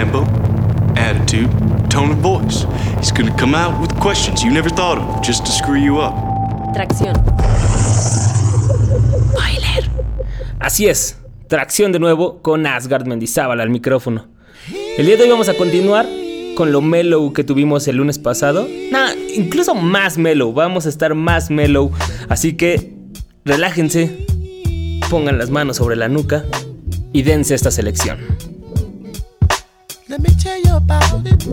tempo, attitude, tone of voice. He's gonna come out with questions you never thought of just to screw you up. Tracción. Así es, tracción de nuevo con Asgard Mendizábal al micrófono. El día de hoy vamos a continuar con lo mellow que tuvimos el lunes pasado. Nah, incluso más mellow, vamos a estar más mellow. Así que relájense, pongan las manos sobre la nuca y dense esta selección. Let me tell you about it.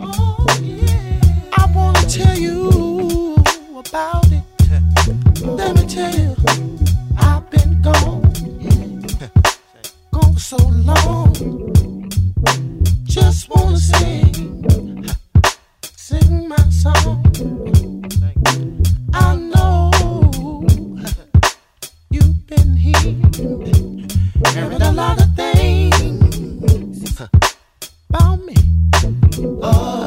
Oh, yeah. I wanna tell you about it. Let me tell you, I've been gone, gone so long. Just wanna sing, sing my song. I know you've been here, hearing a lot of things about me. Oh,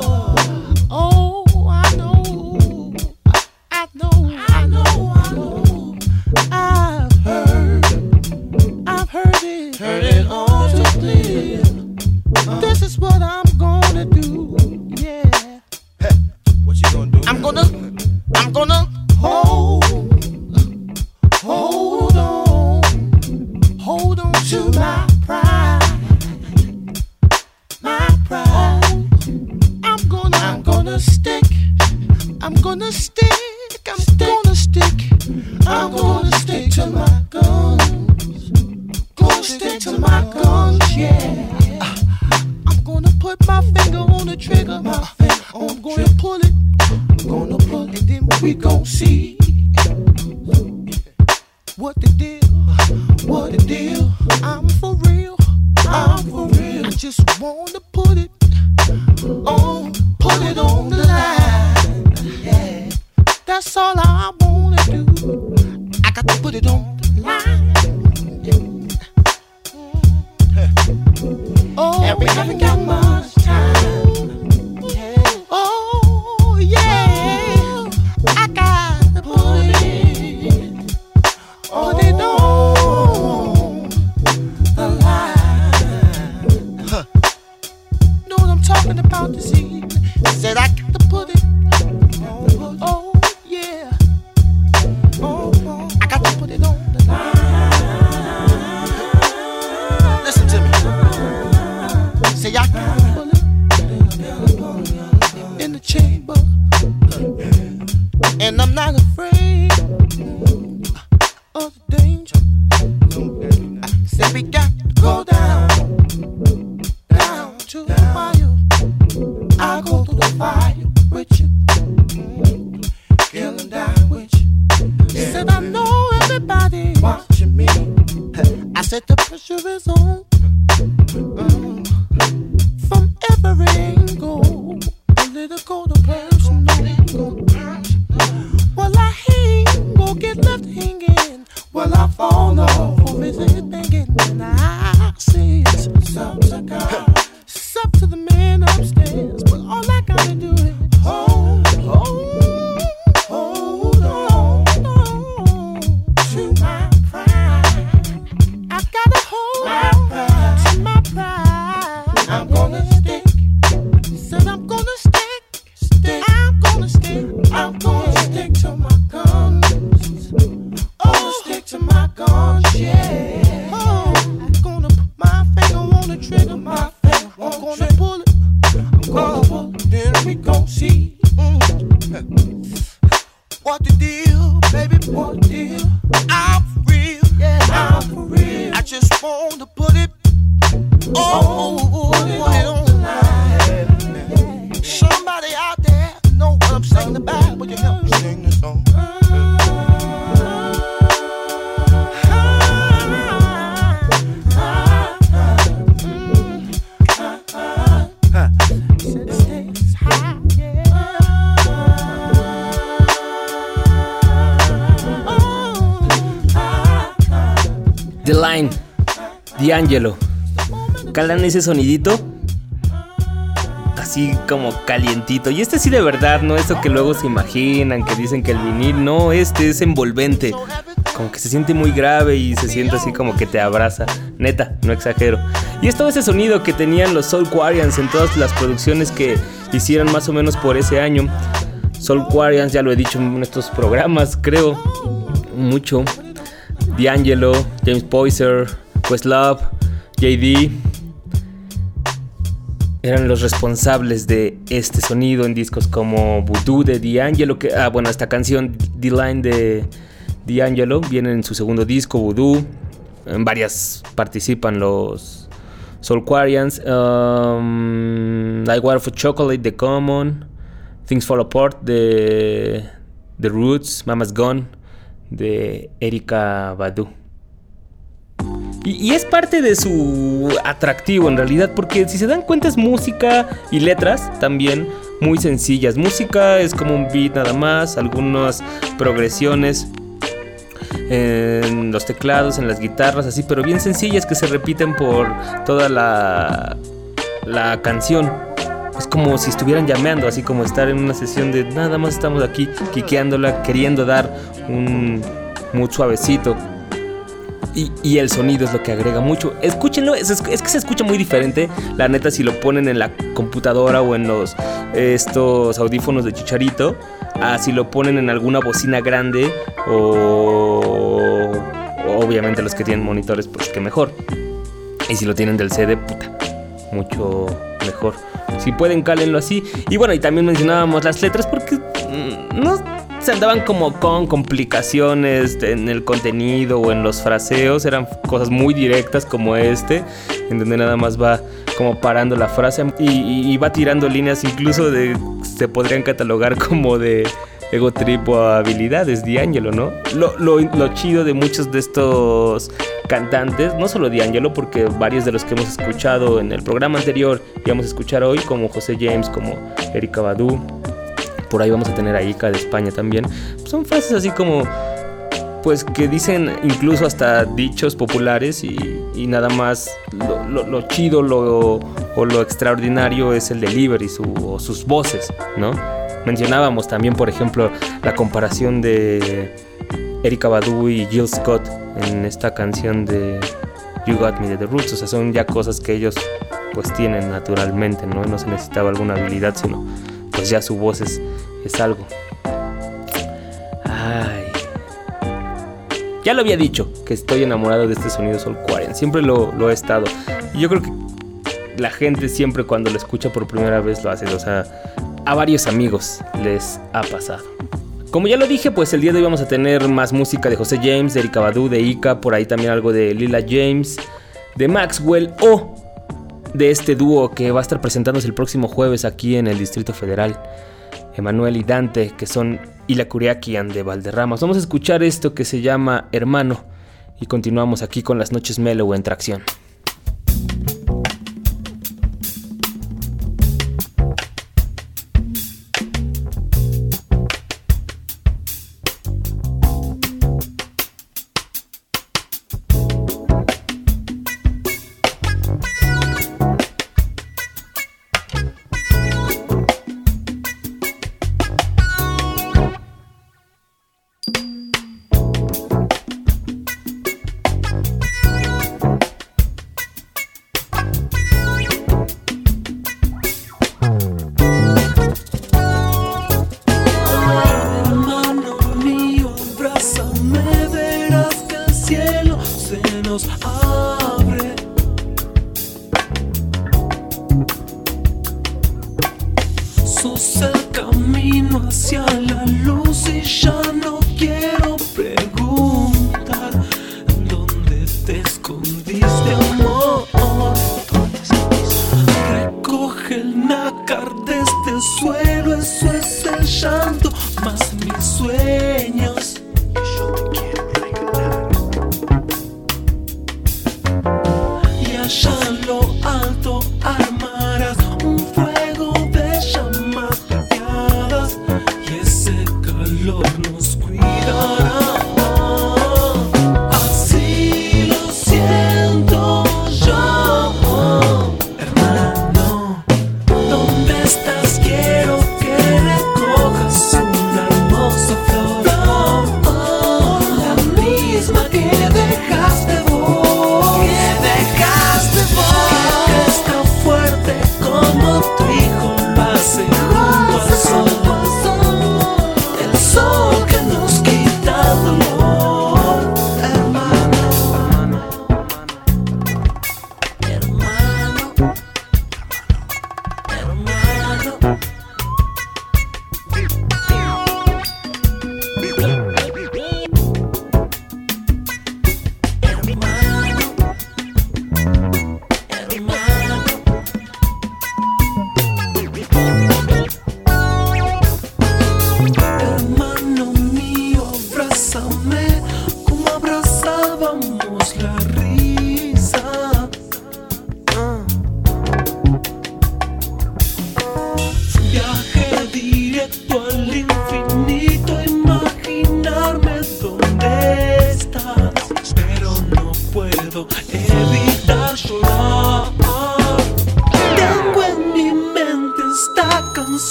I'm gonna stick, I'm gonna stick, I'm gonna stick to my guns, gonna stick to my guns, yeah. I'm gonna put my finger on the trigger, my finger. I'm gonna pull it, I'm gonna pull it, and then we gon' see miracle D'Angelo. Calan ese sonidito así como calientito. Y este sí de verdad, no eso que luego se imaginan, que dicen que el vinil, no, este es envolvente. Como que se siente muy grave y se siente así como que te abraza. Neta, no exagero. Y es todo ese sonido que tenían los Soul Quarians en todas las producciones que hicieron más o menos por ese año. Soul Quarians, ya lo he dicho en estos programas, creo, mucho. D'Angelo, James Poyser, Questlove, JD eran los responsables de este sonido en discos como Voodoo de D'Angelo, que ah bueno, esta canción D-Line de D'Angelo viene en su segundo disco Voodoo. En varias participan los Soulquarians, um, Water for Chocolate de Common, Things Fall Apart de The Roots, Mama's Gone de Erika Badu. Y, es parte de su atractivo en realidad, porque si se dan cuenta es música y letras también muy sencillas. Música es como un beat nada más, algunas progresiones en los teclados, en las guitarras, así, pero bien sencillas que se repiten por toda la, la canción. Es como si estuvieran llameando, así como estar en una sesión de nada más estamos aquí quiqueándola, queriendo dar un muy suavecito. Y, el sonido es lo que agrega mucho. Escúchenlo, es, que se escucha muy diferente. La neta, si lo ponen en la computadora o en los estos audífonos de chicharito, a si lo ponen en alguna bocina grande o, obviamente los que tienen monitores, pues que mejor. Y si lo tienen del CD, puta, mucho mejor. Si pueden, cálenlo así. Y bueno, y también mencionábamos las letras porque mmm, no se andaban como con complicaciones en el contenido o en los fraseos, eran cosas muy directas como este, en donde nada más va como parando la frase y, va tirando líneas incluso de, se podrían catalogar como de ego trip o habilidades, D'Angelo, ¿no? Lo, lo, lo, chido de muchos de estos cantantes, no solo D'Angelo, porque varios de los que hemos escuchado en el programa anterior y vamos a escuchar hoy, como José James, como Erika Badu, por ahí vamos a tener a Ica de España también. Son frases así como, pues que dicen incluso hasta dichos populares y, nada más lo chido lo, o lo extraordinario es el delivery su, o sus voces, ¿no? Mencionábamos también, por ejemplo, la comparación de Erika Badu y Jill Scott en esta canción de You Got Me de The Roots. O sea, son ya cosas que ellos pues tienen naturalmente, ¿no? No se necesitaba alguna habilidad, sino pues ya su voz es, es algo. Ya lo había dicho, que estoy enamorado de este sonido Soul 40. Siempre lo, lo he estado. Yo creo que la gente siempre cuando lo escucha por primera vez lo hace. O sea, a varios amigos les ha pasado. Como ya lo dije, pues el día de hoy vamos a tener más música de José James, de Erika Badu, de Ika, por ahí también algo de Lila James, de Maxwell o de este dúo que va a estar presentándose el próximo jueves aquí en el Distrito Federal. Emanuel y Dante, que son Ila Curiaquian de Valderramas. Vamos a escuchar esto que se llama Hermano y continuamos aquí con las noches Mellow en tracción.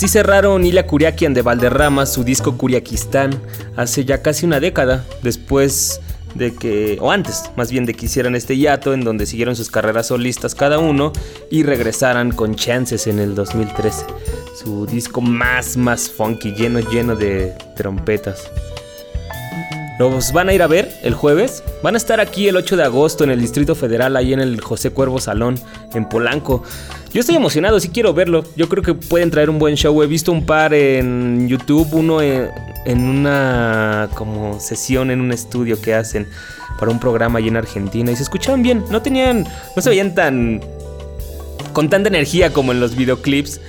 Así cerraron Ila Kuriakian de Valderrama su disco Kuriakistán hace ya casi una década, después de que, o antes más bien de que hicieran este hiato en donde siguieron sus carreras solistas cada uno y regresaran con Chances en el 2013, su disco más, más funky, lleno, lleno de trompetas. Los van a ir a ver el jueves. Van a estar aquí el 8 de agosto en el Distrito Federal, ahí en el José Cuervo Salón, en Polanco. Yo estoy emocionado, sí quiero verlo. Yo creo que pueden traer un buen show. He visto un par en YouTube, uno en, en una como sesión en un estudio que hacen para un programa allí en Argentina y se escuchaban bien. No tenían, no se veían tan con tanta energía como en los videoclips.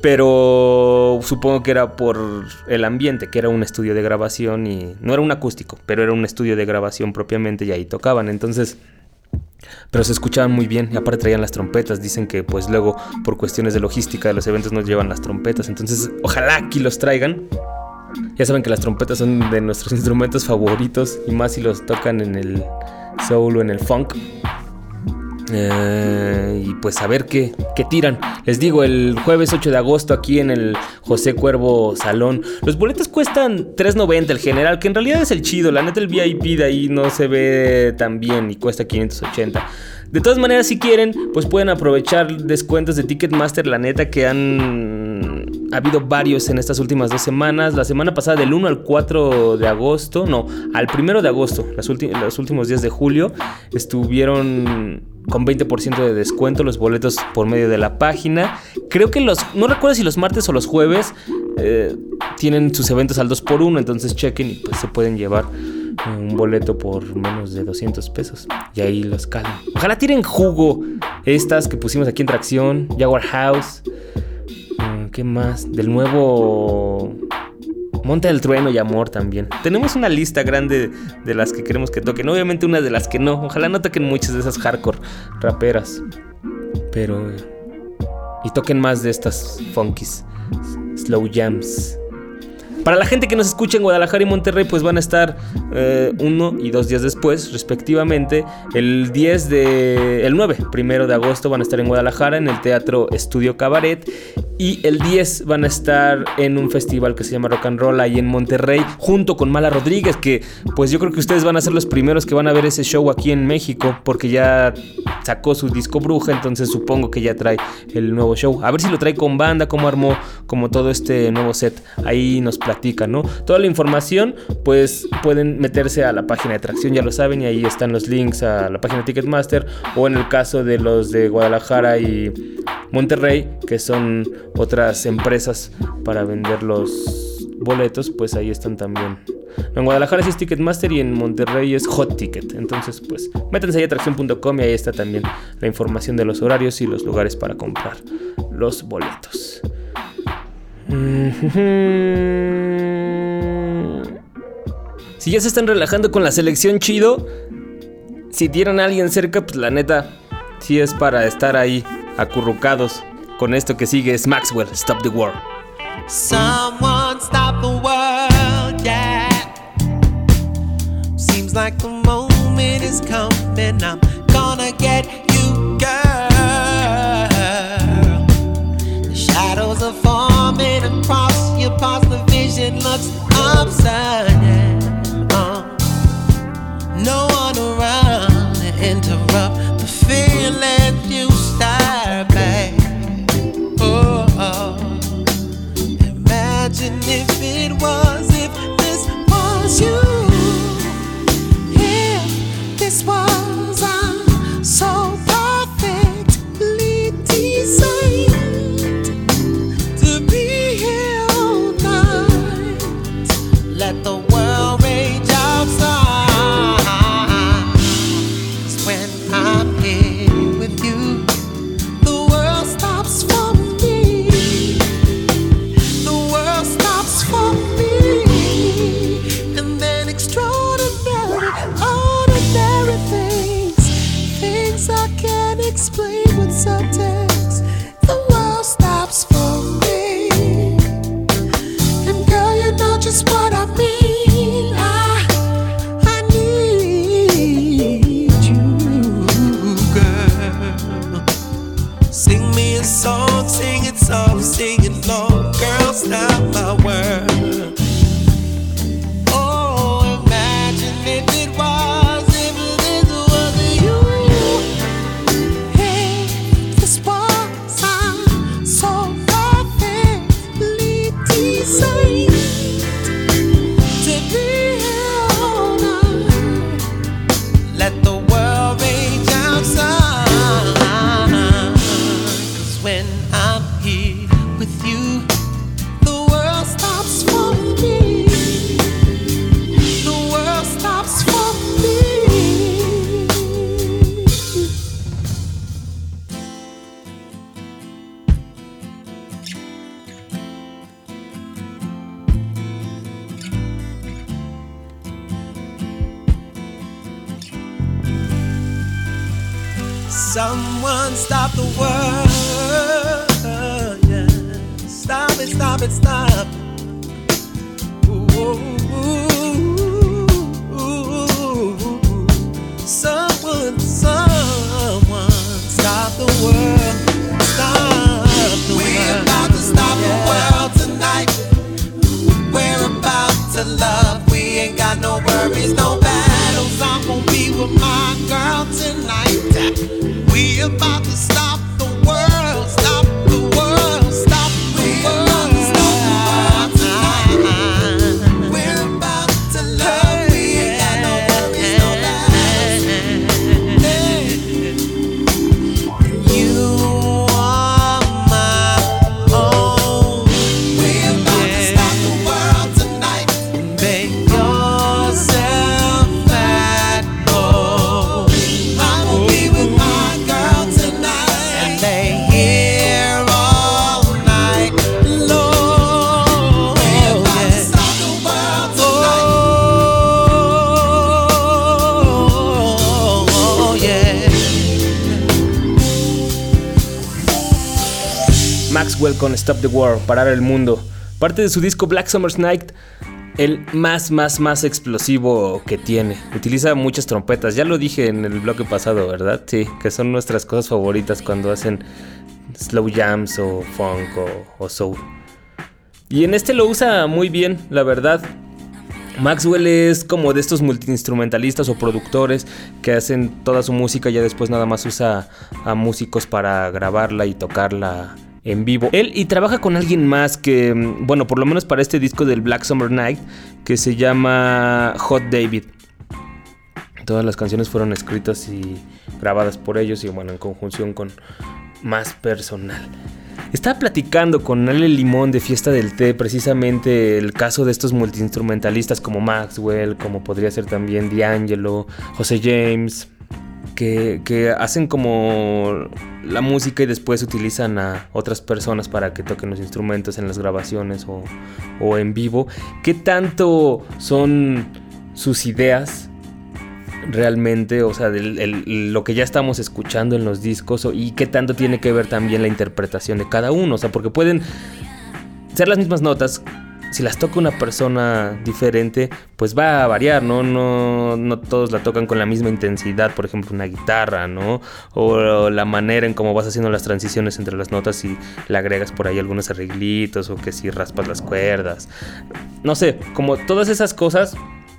Pero supongo que era por el ambiente, que era un estudio de grabación y no era un acústico, pero era un estudio de grabación propiamente y ahí tocaban. Entonces, pero se escuchaban muy bien y aparte traían las trompetas. Dicen que pues luego por cuestiones de logística de los eventos no llevan las trompetas. Entonces, ojalá aquí los traigan. Ya saben que las trompetas son de nuestros instrumentos favoritos y más si los tocan en el soul o en el funk. Eh, y pues a ver qué, qué tiran. Les digo, el jueves 8 de agosto aquí en el José Cuervo Salón. Los boletos cuestan 3.90 el general, que en realidad es el chido. La neta el VIP de ahí no se ve tan bien y cuesta 580. De todas maneras, si quieren, pues pueden aprovechar descuentos de Ticketmaster. La neta que han ha habido varios en estas últimas dos semanas. La semana pasada del 1 al 4 de agosto, no, al 1 de agosto, los últimos días de julio, estuvieron con 20% de descuento los boletos por medio de la página. Creo que los, no recuerdo si los martes o los jueves eh, tienen sus eventos al 2x1, entonces chequen y pues se pueden llevar un boleto por menos de 200 pesos. Y ahí los calan. Ojalá tiren jugo estas que pusimos aquí en tracción, Jaguar House. ¿Qué más? Del nuevo Monte del Trueno y Amor también. Tenemos una lista grande de las que queremos que toquen. Obviamente una de las que no. Ojalá no toquen muchas de esas hardcore raperas. Pero... Y toquen más de estas funkies. Slow jams. Para la gente que nos escucha en Guadalajara y Monterrey, pues van a estar eh, uno y dos días después, respectivamente. El 10 de. El 9, primero de agosto, van a estar en Guadalajara, en el Teatro Estudio Cabaret. Y el 10 van a estar en un festival que se llama Rock and Roll ahí en Monterrey, junto con Mala Rodríguez, que pues yo creo que ustedes van a ser los primeros que van a ver ese show aquí en México, porque ya sacó su disco Bruja, entonces supongo que ya trae el nuevo show. A ver si lo trae con banda, cómo armó como todo este nuevo set. Ahí nos platica, ¿no? Toda la información, pues pueden meterse a la página de Tracción, ya lo saben, y ahí están los links a la página de Ticketmaster, o en el caso de los de Guadalajara y Monterrey, que son otras empresas para vender los boletos, pues ahí están también. En Guadalajara es Ticketmaster y en Monterrey es Hot Ticket. Entonces, pues, métanse ahí a atracción.com y ahí está también la información de los horarios y los lugares para comprar los boletos. Si ya se están relajando con la selección chido, si tienen a alguien cerca, pues la neta, sí es para estar ahí acurrucados con esto que sigue es Maxwell, Stop the War. Someone stop the world, yeah. Seems like the moment is coming. I'm gonna get you, girl. The shadows are forming across your past. The vision looks upside down. Uh, no one around to interrupt the feeling you start back. Oh, oh. Imagine if it was, just what Stop the War, Parar el Mundo. Parte de su disco Black Summer's Night, el más, más, más explosivo que tiene. Utiliza muchas trompetas, ya lo dije en el bloque pasado, ¿verdad? Sí, que son nuestras cosas favoritas cuando hacen slow jams o funk o, o soul. Y en este lo usa muy bien, la verdad. Maxwell es como de estos multiinstrumentalistas o productores que hacen toda su música y ya después nada más usa a músicos para grabarla y tocarla en vivo. Él y trabaja con alguien más que, mm, bueno, por lo menos para este disco del Black Summer Night, que se llama Hot David. Todas las canciones fueron escritas y grabadas por ellos y bueno, en conjunción con más personal. Estaba platicando con Ale Limón de Fiesta del Té precisamente el caso de estos multiinstrumentalistas como Maxwell, como podría ser también D'Angelo, José James, que, hacen como la música y después utilizan a otras personas para que toquen los instrumentos en las grabaciones o, o en vivo. ¿Qué tanto son sus ideas? realmente, o sea, del, el, lo que ya estamos escuchando en los discos y qué tanto tiene que ver también la interpretación de cada uno, o sea, porque pueden ser las mismas notas, si las toca una persona diferente, pues va a variar, ¿no? No, no todos la tocan con la misma intensidad, por ejemplo, una guitarra, ¿no? O la manera en cómo vas haciendo las transiciones entre las notas y le agregas por ahí algunos arreglitos o que si raspas las cuerdas. No sé, como todas esas cosas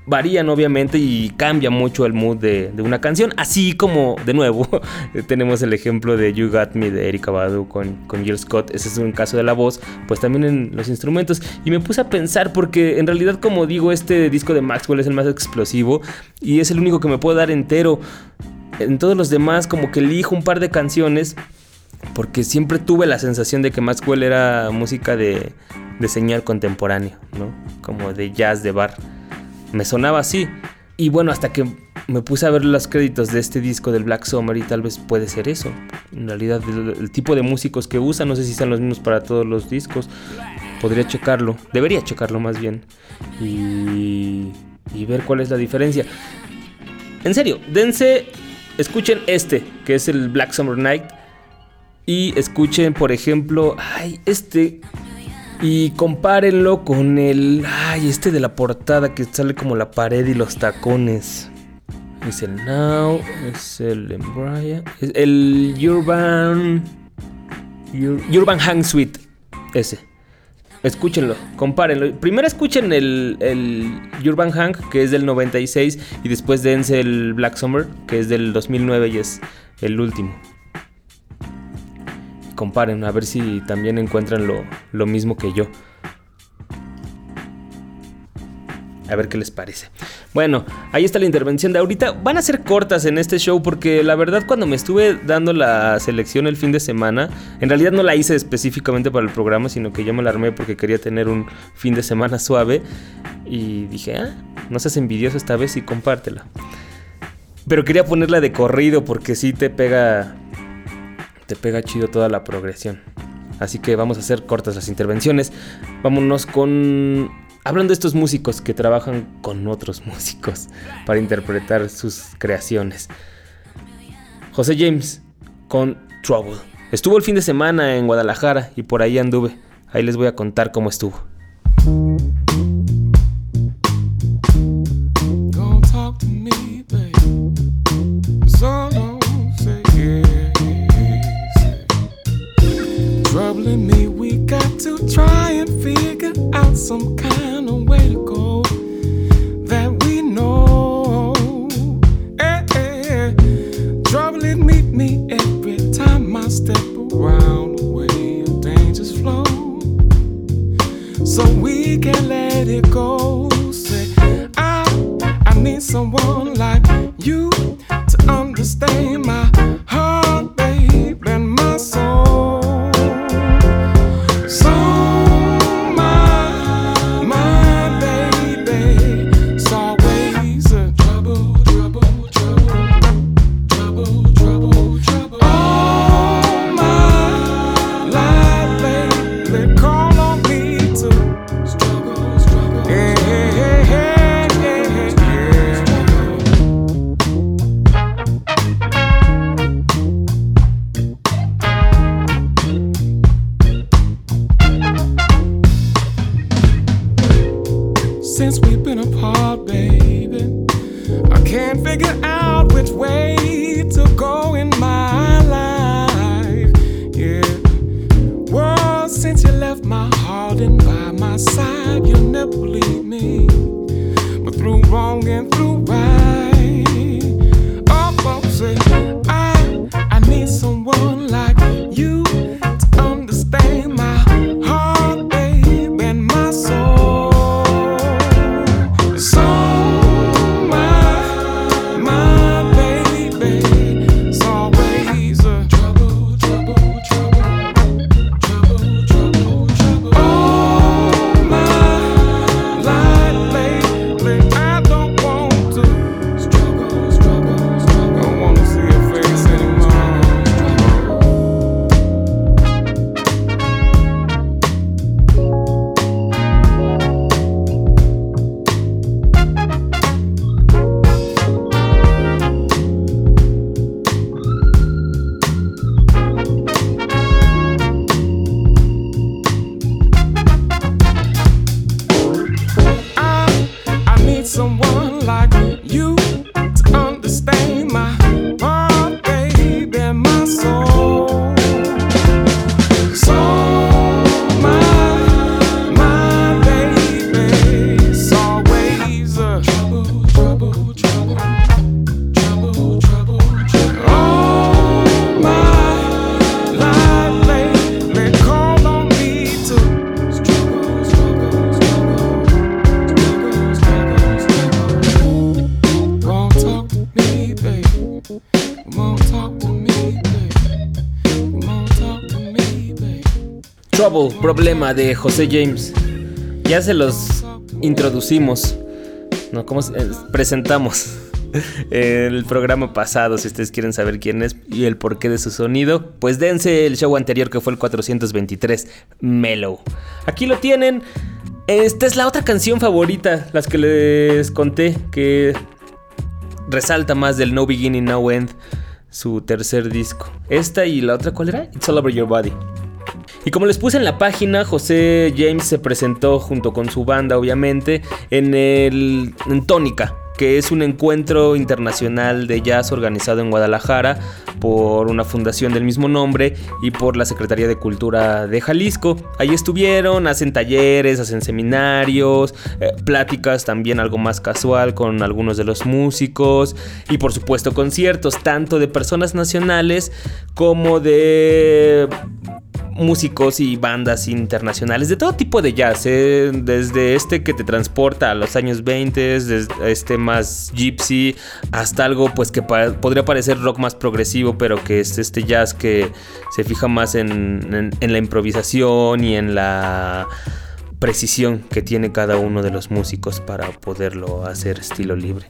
varían obviamente y cambia mucho el mood de, una canción. Así como, de nuevo, tenemos el ejemplo de You Got Me de Erika Badu con, con Jill Scott. Ese es un caso de la voz, pues también en los instrumentos. Y me puse a pensar porque en realidad, como digo, este disco de Maxwell es el más explosivo y es el único que me puedo dar entero. En todos los demás, como que elijo un par de canciones porque siempre tuve la sensación de que Maxwell era música de, de señal contemporáneo, ¿no? Como de jazz de bar me sonaba así. Y bueno, hasta que me puse a ver los créditos de este disco del Black Summer y tal vez puede ser eso. En realidad, el, tipo de músicos que usa, no sé si sean los mismos para todos los discos. Podría checarlo, debería checarlo más bien. Y, y ver cuál es la diferencia. En serio, dense, escuchen este, que es el Black Summer Night. Y escuchen, por ejemplo, ay, este y compárenlo con el. Ay, este de la portada que sale como la pared y los tacones. Es el Now, es el Embraer, es el Urban. Ur, Urban Hang Suite. Ese. Escúchenlo, compárenlo. Primero escuchen el, el, Urban Hang, que es del 96, y después dense el Black Summer, que es del 2009 y es el último comparen, a ver si también encuentran lo, lo mismo que yo. A ver qué les parece. Bueno, ahí está la intervención de ahorita. Van a ser cortas en este show porque la verdad cuando me estuve dando la selección el fin de semana, en realidad no la hice específicamente para el programa, sino que yo me la armé porque quería tener un fin de semana suave. Y dije, ah, no seas envidioso esta vez y compártela. Pero quería ponerla de corrido porque sí te pega te pega chido toda la progresión. Así que vamos a hacer cortas las intervenciones. Vámonos con... Hablando de estos músicos que trabajan con otros músicos para interpretar sus creaciones. José James con Trouble. Estuvo el fin de semana en Guadalajara y por ahí anduve. Ahí les voy a contar cómo estuvo. Someone like you to understand my Problema de José James. Ya se los introducimos. No, ¿cómo eh, presentamos? El programa pasado, si ustedes quieren saber quién es y el porqué de su sonido, pues dense el show anterior que fue el 423, Mellow. Aquí lo tienen. Esta es la otra canción favorita, las que les conté, que resalta más del No Beginning, No End, su tercer disco. Esta y la otra, ¿cuál era? It's All Over Your Body. Y como les puse en la página, José James se presentó junto con su banda, obviamente, en el en Tónica, que es un encuentro internacional de jazz organizado en Guadalajara por una fundación del mismo nombre y por la Secretaría de Cultura de Jalisco. Ahí estuvieron, hacen talleres, hacen seminarios, eh, pláticas también algo más casual con algunos de los músicos y por supuesto conciertos tanto de personas nacionales como de músicos y bandas internacionales de todo tipo de jazz, ¿eh? desde este que te transporta a los años 20, desde este más gypsy, hasta algo pues que podría parecer rock más progresivo, pero que es este jazz que se fija más en- en la improvisación y en la precisión que tiene cada uno de los músicos para poderlo hacer estilo libre.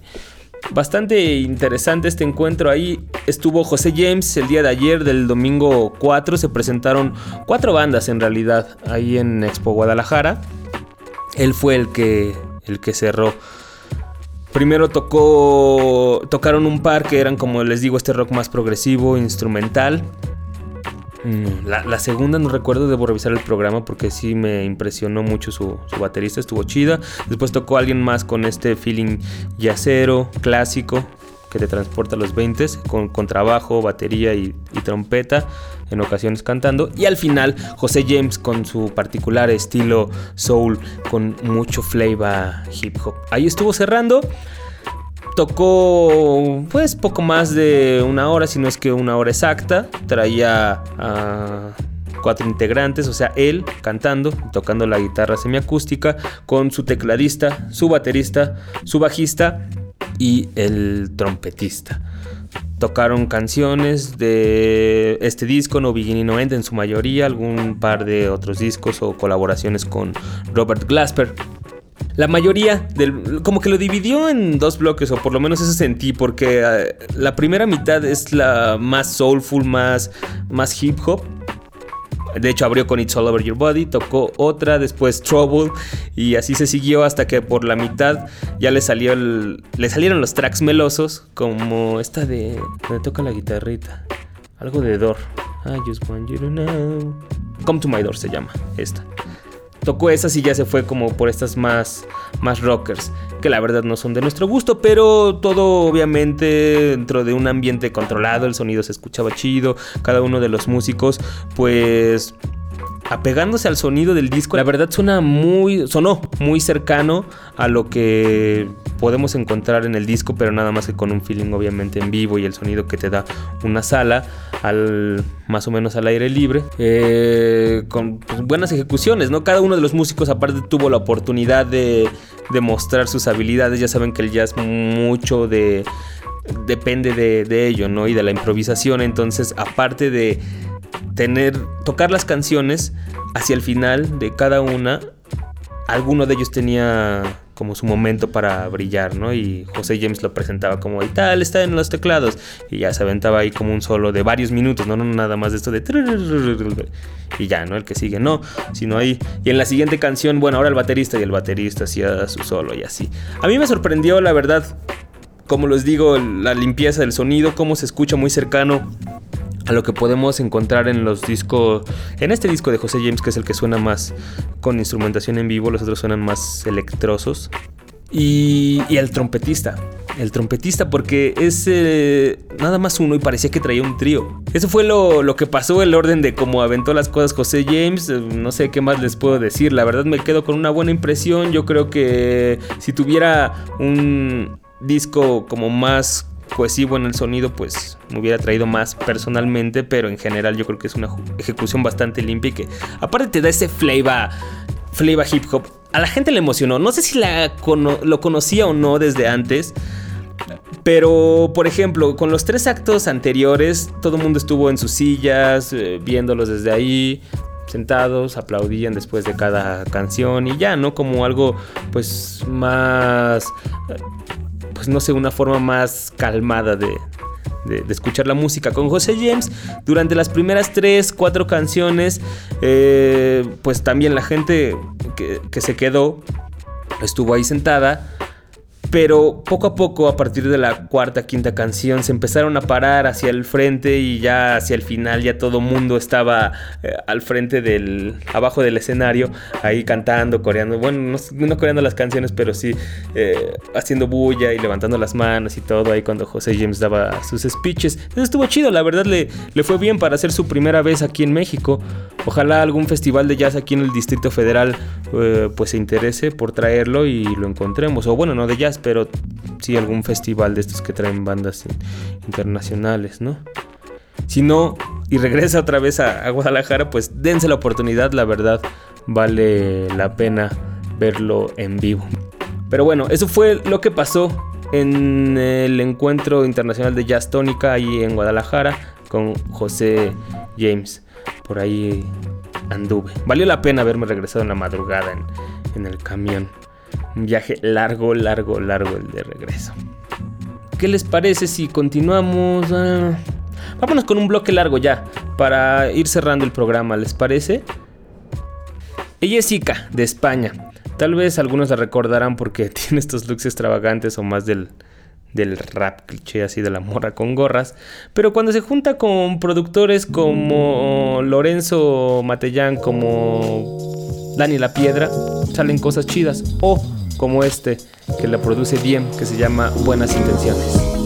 Bastante interesante este encuentro. Ahí estuvo José James el día de ayer, del domingo 4. Se presentaron cuatro bandas en realidad ahí en Expo Guadalajara. Él fue el que, el que cerró. Primero tocó. Tocaron un par que eran, como les digo, este rock más progresivo, instrumental. Mm, La, la segunda no recuerdo, debo revisar el programa porque sí me impresionó mucho su, baterista, estuvo chida. Después tocó alguien más con este feeling yacero, clásico, que te transporta a los 20 con, con trabajo, batería y, y trompeta, en ocasiones cantando. Y al final José James con su particular estilo soul, con mucho flavor hip hop. Ahí estuvo cerrando. Tocó pues poco más de una hora, si no es que una hora exacta. Traía a cuatro integrantes, o sea, él cantando, tocando la guitarra semiacústica, con su tecladista, su baterista, su bajista y el trompetista. Tocaron canciones de este disco, No Beginning No End en su mayoría, algún par de otros discos o colaboraciones con Robert Glasper. La mayoría del. como que lo dividió en dos bloques, o por lo menos eso sentí, porque eh, la primera mitad es la más soulful, más, más hip hop. De hecho, abrió con It's All Over Your Body, tocó otra, después Trouble, y así se siguió hasta que por la mitad ya le salió el, le salieron los tracks melosos, como esta de. donde toca la guitarrita. Algo de Door. I just want you to know. Come to my door se llama esta. Tocó esas y ya se fue como por estas más, más rockers, que la verdad no son de nuestro gusto, pero todo obviamente dentro de un ambiente controlado, el sonido se escuchaba chido, cada uno de los músicos pues apegándose al sonido del disco, la verdad suena muy, sonó muy cercano a lo que podemos encontrar en el disco, pero nada más que con un feeling obviamente en vivo y el sonido que te da una sala, al más o menos al aire libre, eh, con pues, buenas ejecuciones, ¿no? Cada uno de los músicos aparte tuvo la oportunidad de, de mostrar sus habilidades, ya saben que el jazz mucho de depende de, de ello, ¿no? Y de la improvisación, entonces aparte de tener, tocar las canciones hacia el final de cada una, alguno de ellos tenía como su momento para brillar, ¿no? Y José James lo presentaba como y tal, está en los teclados. Y ya se aventaba ahí como un solo de varios minutos, no, no nada más de esto de... Y ya, ¿no? El que sigue, no, sino ahí. Y en la siguiente canción, bueno, ahora el baterista y el baterista hacía su solo y así. A mí me sorprendió, la verdad, como les digo, la limpieza del sonido, cómo se escucha muy cercano a lo que podemos encontrar en los discos, en este disco de José James, que es el que suena más con instrumentación en vivo, los otros suenan más electrosos. Y, y el trompetista, el trompetista, porque es nada más uno y parecía que traía un trío. Eso fue lo, lo, que pasó, el orden de cómo aventó las cosas José James. Eh, no sé qué más les puedo decir. La verdad me quedo con una buena impresión. Yo creo que si tuviera un disco como más cohesivo en el sonido, pues me hubiera traído más personalmente, pero en general yo creo que es una ejecución bastante limpia y que aparte te da ese flavor, flavor hip hop. A la gente le emocionó, no sé si la cono lo conocía o no desde antes, pero por ejemplo, con los tres actos anteriores, todo el mundo estuvo en sus sillas, eh, viéndolos desde ahí, sentados, aplaudían después de cada canción y ya, ¿no? Como algo pues más pues no sé, una forma más calmada de, de, escuchar la música. Con José James, durante las primeras 3, 4 canciones, eh, pues también la gente que, que se quedó estuvo ahí sentada. Pero poco a poco, a partir de la cuarta, quinta canción, se empezaron a parar hacia el frente y ya hacia el final ya todo mundo estaba eh, al frente del, abajo del escenario, ahí cantando, coreando, bueno, no, coreando las canciones, pero sí eh, haciendo bulla y levantando las manos y todo ahí cuando José James daba sus speeches. Eso estuvo chido, la verdad le, le fue bien para hacer su primera vez aquí en México. Ojalá algún festival de jazz aquí en el Distrito Federal eh, pues se interese por traerlo y lo encontremos. O bueno, no de jazz, pero sí algún festival de estos que traen bandas internacionales, ¿no? Si no, y regresa otra vez a, Guadalajara, pues dense la oportunidad, la verdad vale la pena verlo en vivo. Pero bueno, eso fue lo que pasó en el encuentro internacional de Jazz Tónica ahí en Guadalajara con José James. Por ahí anduve. Valió la pena haberme regresado en la madrugada en el camión. Un viaje largo, largo, largo el de regreso. ¿Qué les parece si continuamos? Ah, vámonos con un bloque largo ya, para ir cerrando el programa, ¿les parece? Ella es Ica, de España. Tal vez algunos la recordarán porque tiene estos looks extravagantes o más del, del rap cliché así de la morra con gorras. Pero cuando se junta con productores como Lorenzo Matellán, como Dani La Piedra, salen cosas chidas. O como este, que la produce bien, que se llama Buenas Intenciones.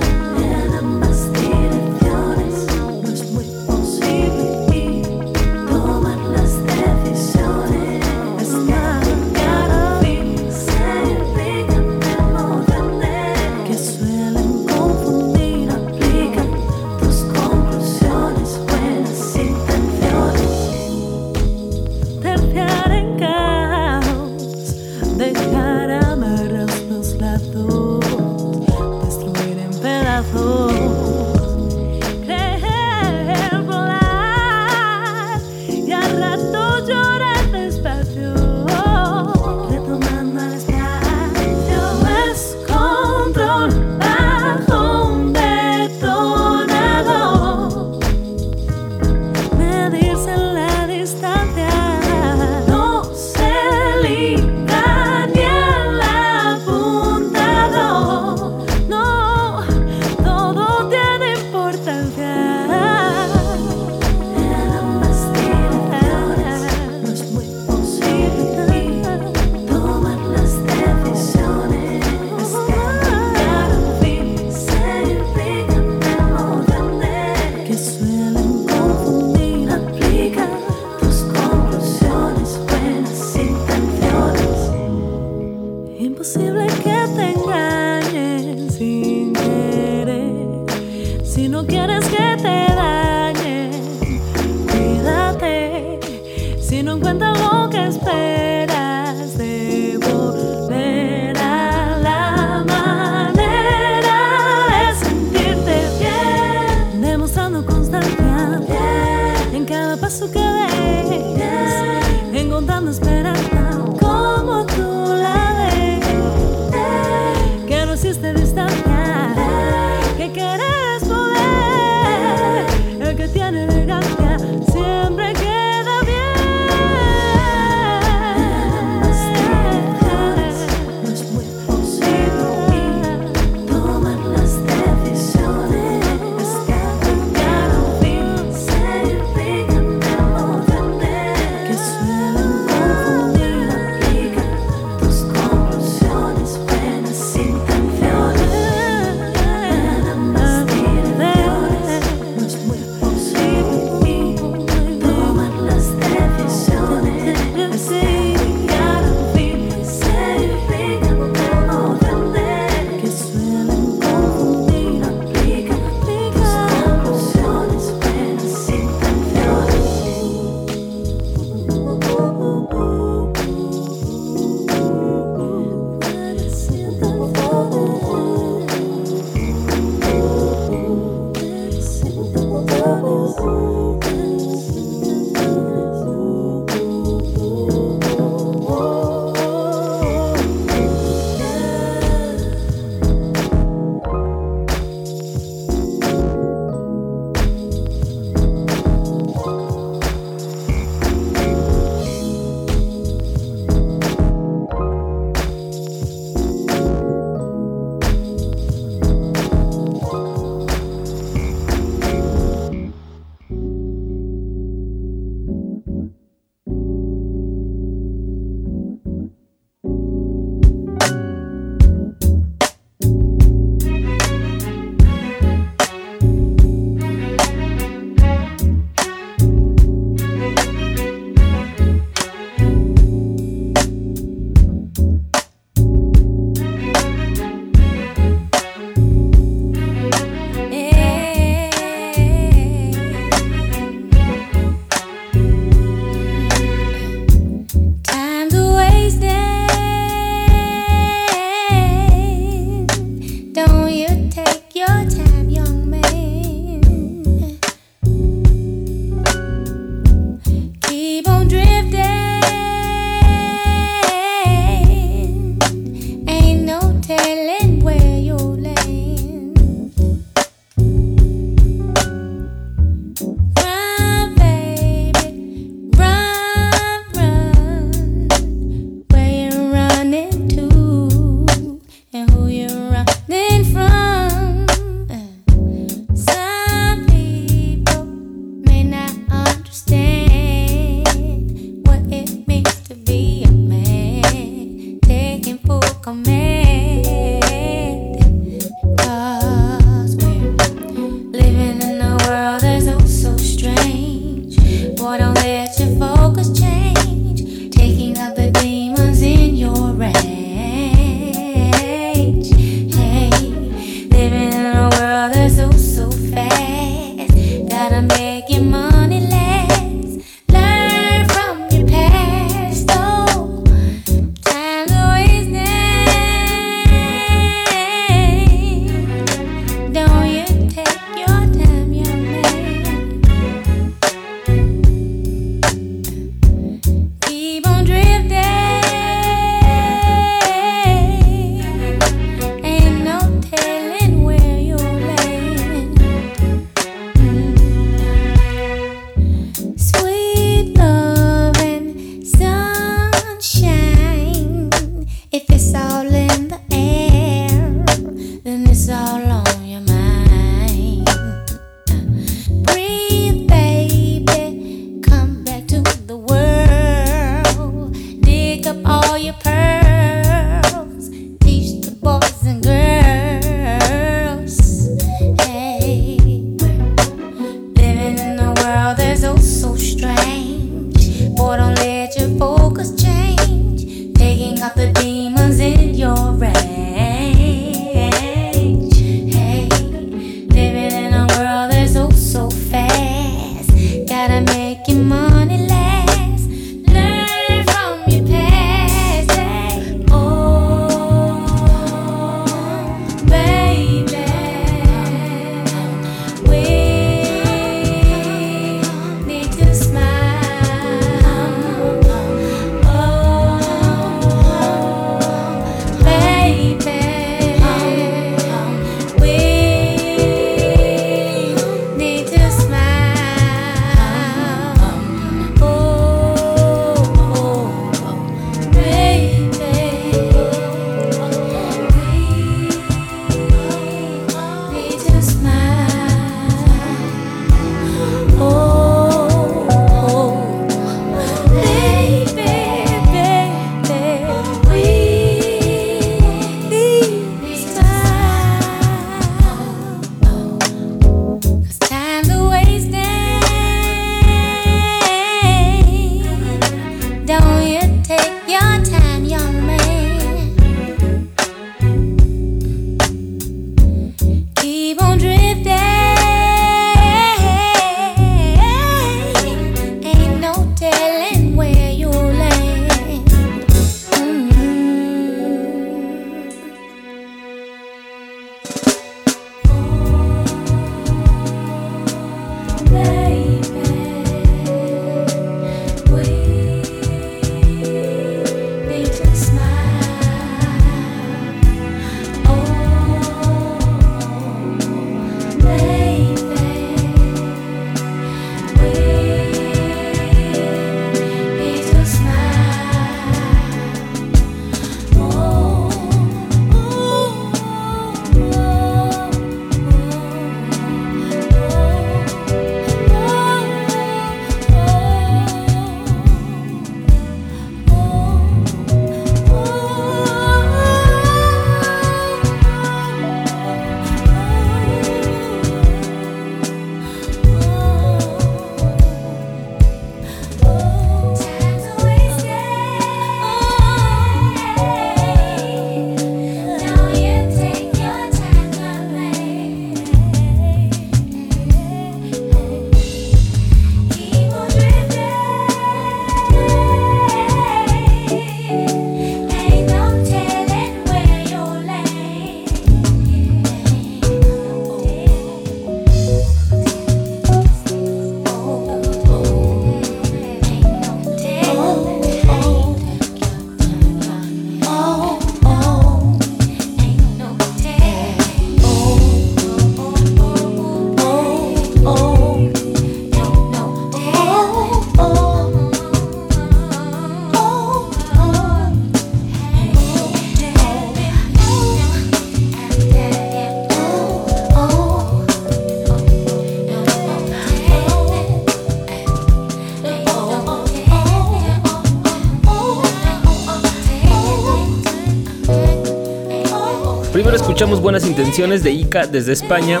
Buenas Intenciones de Ica desde España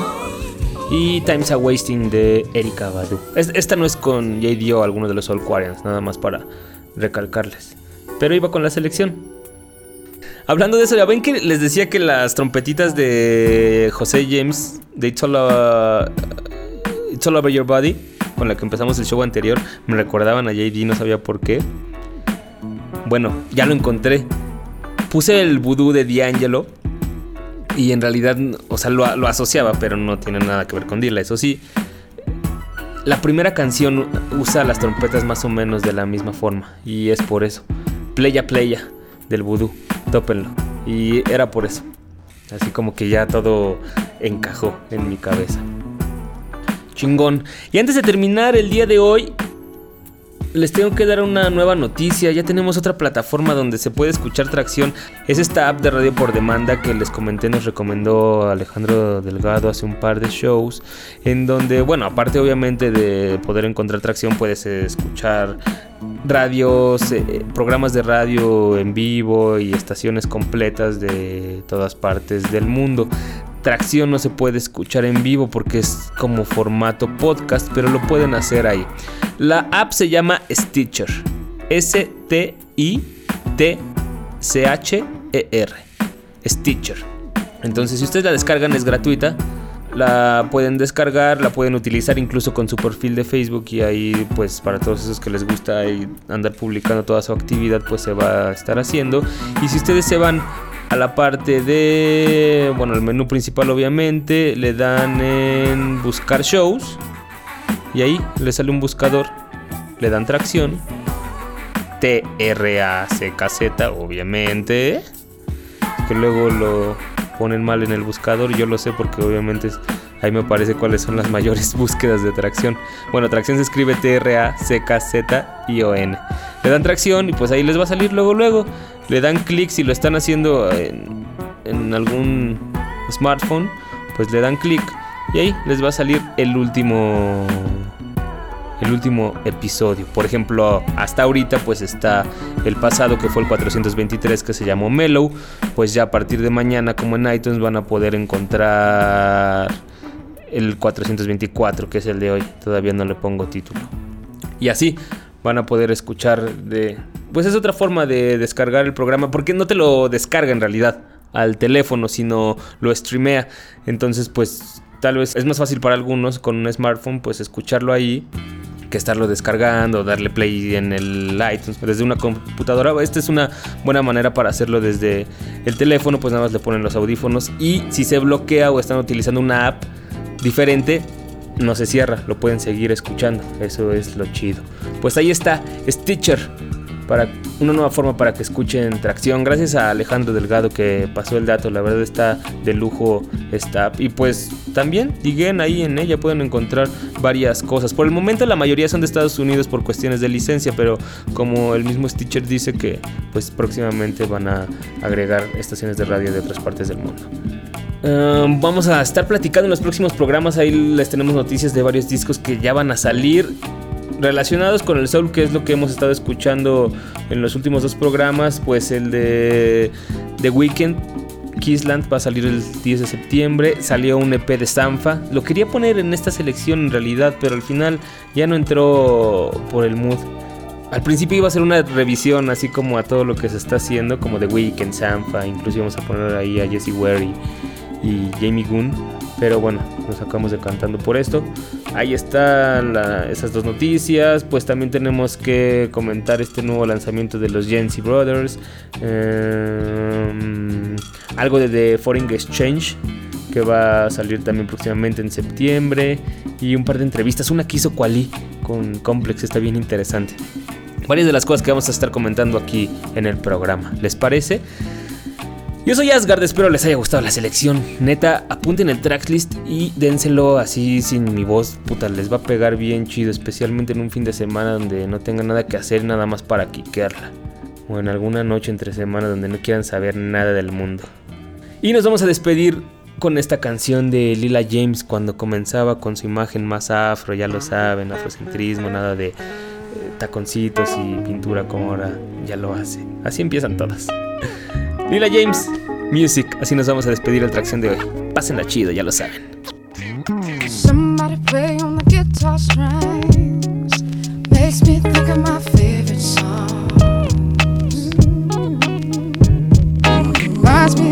y Times a Wasting de Erika Badu. Es- esta no es con JD o alguno de los All Quarians, nada más para recalcarles. Pero iba con la selección. Hablando de eso, ya ven que les decía que las trompetitas de José James de It's All, uh, It's Your Body, con la que empezamos el show anterior, me recordaban a JD, no sabía por qué. Bueno, ya lo encontré. Puse el vudú de D'Angelo y en realidad, o sea, lo, lo asociaba, pero no tiene nada que ver con Dila. Eso sí, la primera canción usa las trompetas más o menos de la misma forma y es por eso. Playa Playa del vudú, tópenlo. Y era por eso. Así como que ya todo encajó en mi cabeza. Chingón. Y antes de terminar el día de hoy, les tengo que dar una nueva noticia. Ya tenemos otra plataforma donde se puede escuchar tracción. Es esta app de radio por demanda que les comenté, nos recomendó Alejandro Delgado hace un par de shows. En donde, bueno, aparte obviamente de poder encontrar tracción, puedes escuchar radios, eh, programas de radio en vivo y estaciones completas de todas partes del mundo. Tracción no se puede escuchar en vivo porque es como formato podcast, pero lo pueden hacer ahí. La app se llama Stitcher. S-T-I-T-C-H-E-R. Stitcher. Entonces, si ustedes la descargan, es gratuita. La pueden descargar, la pueden utilizar incluso con su perfil de Facebook y ahí pues para todos esos que les gusta andar publicando toda su actividad pues se va a estar haciendo. Y si ustedes se van a la parte de, bueno, el menú principal obviamente, le dan en buscar shows. Y ahí le sale un buscador, le dan tracción, T-R-A-C-K-Z obviamente, que luego lo ponen mal en el buscador yo lo sé porque obviamente ahí me parece cuáles son las mayores búsquedas de tracción. Bueno, tracción se escribe T-R-A-C-K-Z-I-O-N. Le dan tracción y pues ahí les va a salir luego luego. Le dan clic si lo están haciendo en, en algún smartphone, pues le dan clic y ahí les va a salir el último el último episodio. Por ejemplo, hasta ahorita pues está el pasado que fue el 423 que se llamó Mellow. Pues ya a partir de mañana como en iTunes van a poder encontrar el 424 que es el de hoy. Todavía no le pongo título. Y así van a poder escuchar de... Pues es otra forma de descargar el programa porque no te lo descarga en realidad al teléfono, sino lo streamea. Entonces pues tal vez es más fácil para algunos con un smartphone pues escucharlo ahí que estarlo descargando, darle play en el iTunes desde una computadora. Esta es una buena manera para hacerlo desde el teléfono, pues nada más le ponen los audífonos y si se bloquea o están utilizando una app diferente, no se cierra, lo pueden seguir escuchando. Eso es lo chido. Pues ahí está Stitcher para una nueva forma para que escuchen tracción. Gracias a Alejandro Delgado que pasó el dato, la verdad está de lujo esta app. Y pues también diguen ahí en ella, pueden encontrar varias cosas. Por el momento la mayoría son de Estados Unidos por cuestiones de licencia, pero como el mismo Stitcher dice que pues próximamente van a agregar estaciones de radio de otras partes del mundo. Um, vamos a estar platicando en los próximos programas. Ahí les tenemos noticias de varios discos que ya van a salir relacionados con el soul, que es lo que hemos estado escuchando en los últimos dos programas. Pues el de The Weeknd, Kissland, va a salir el 10 de septiembre. Salió un EP de Sanfa. Lo quería poner en esta selección en realidad, pero al final ya no entró por el mood. Al principio iba a ser una revisión así como a todo lo que se está haciendo, como The Weeknd, Sanfa, incluso íbamos a poner ahí a Jesse Ware y, Jamie Goon. Pero bueno, nos acabamos decantando por esto. Ahí están esas dos noticias. Pues también tenemos que comentar este nuevo lanzamiento de los Jency Brothers. Em, algo de The Foreign Exchange que va a salir también próximamente en septiembre. Y un par de entrevistas. Una que hizo Quali con Complex está bien interesante. Varias de las cosas que vamos a estar comentando aquí en el programa. ¿Les parece? Yo soy Asgard, espero les haya gustado la selección. Neta, apunten el tracklist y dénselo así sin mi voz. Puta, les va a pegar bien chido, especialmente en un fin de semana donde no tengan nada que hacer nada más para quiquearla. O en alguna noche entre semana donde no quieran saber nada del mundo. Y nos vamos a despedir con esta canción de Lila James cuando comenzaba con su imagen más afro, ya lo saben, afrocentrismo, nada de eh, taconcitos y pintura como ahora ya lo hace. Así empiezan todas. Lila James, Music. Así nos vamos a despedir el tracción de hoy. Pásenla chido, ya lo saben. me